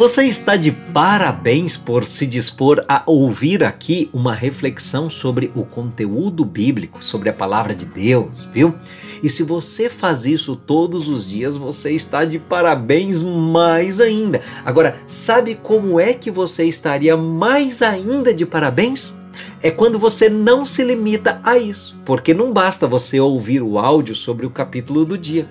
Você está de parabéns por se dispor a ouvir aqui uma reflexão sobre o conteúdo bíblico, sobre a palavra de Deus, viu? E se você faz isso todos os dias, você está de parabéns mais ainda. Agora, sabe como é que você estaria mais ainda de parabéns? É quando você não se limita a isso, porque não basta você ouvir o áudio sobre o capítulo do dia.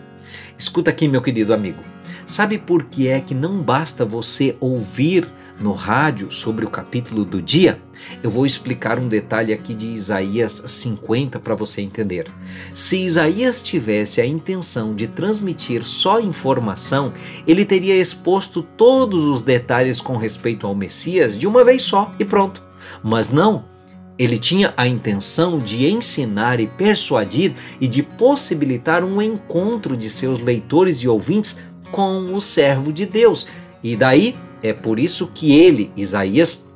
Escuta aqui, meu querido amigo. Sabe por que é que não basta você ouvir no rádio sobre o capítulo do dia? Eu vou explicar um detalhe aqui de Isaías 50 para você entender. Se Isaías tivesse a intenção de transmitir só informação, ele teria exposto todos os detalhes com respeito ao Messias de uma vez só e pronto. Mas não, ele tinha a intenção de ensinar e persuadir e de possibilitar um encontro de seus leitores e ouvintes com o servo de Deus. E daí é por isso que ele, Isaías,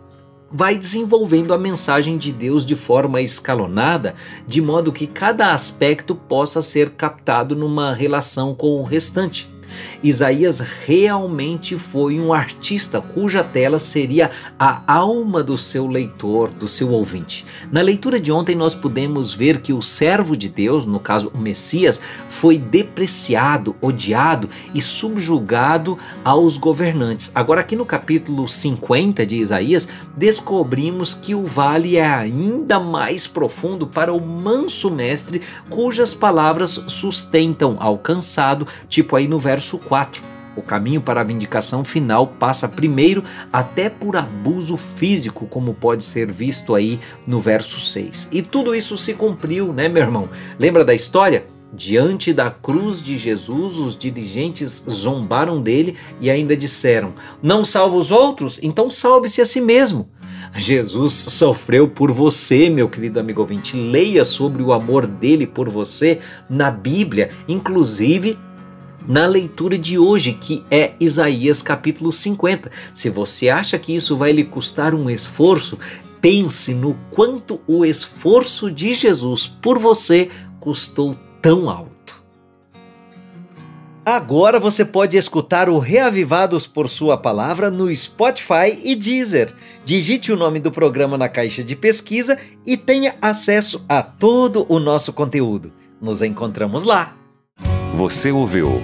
vai desenvolvendo a mensagem de Deus de forma escalonada, de modo que cada aspecto possa ser captado numa relação com o restante. Isaías realmente foi um artista cuja tela seria a alma do seu leitor, do seu ouvinte. Na leitura de ontem, nós pudemos ver que o servo de Deus, no caso o Messias, foi depreciado, odiado e subjugado aos governantes. Agora, aqui no capítulo 50 de Isaías, descobrimos que o vale é ainda mais profundo para o manso mestre, cujas palavras sustentam ao cansado, tipo aí no verso verso 4. O caminho para a vindicação final passa primeiro até por abuso físico, como pode ser visto aí no verso 6. E tudo isso se cumpriu, né, meu irmão? Lembra da história? Diante da cruz de Jesus, os dirigentes zombaram dele e ainda disseram: Não salva os outros? Então salve-se a si mesmo. Jesus sofreu por você, meu querido amigo ouvinte. Leia sobre o amor dele por você na Bíblia, inclusive na leitura de hoje, que é Isaías capítulo 50. Se você acha que isso vai lhe custar um esforço, pense no quanto o esforço de Jesus por você custou tão alto. Agora você pode escutar o Reavivados por Sua Palavra no Spotify e Deezer. Digite o nome do programa na caixa de pesquisa e tenha acesso a todo o nosso conteúdo. Nos encontramos lá! Você ouviu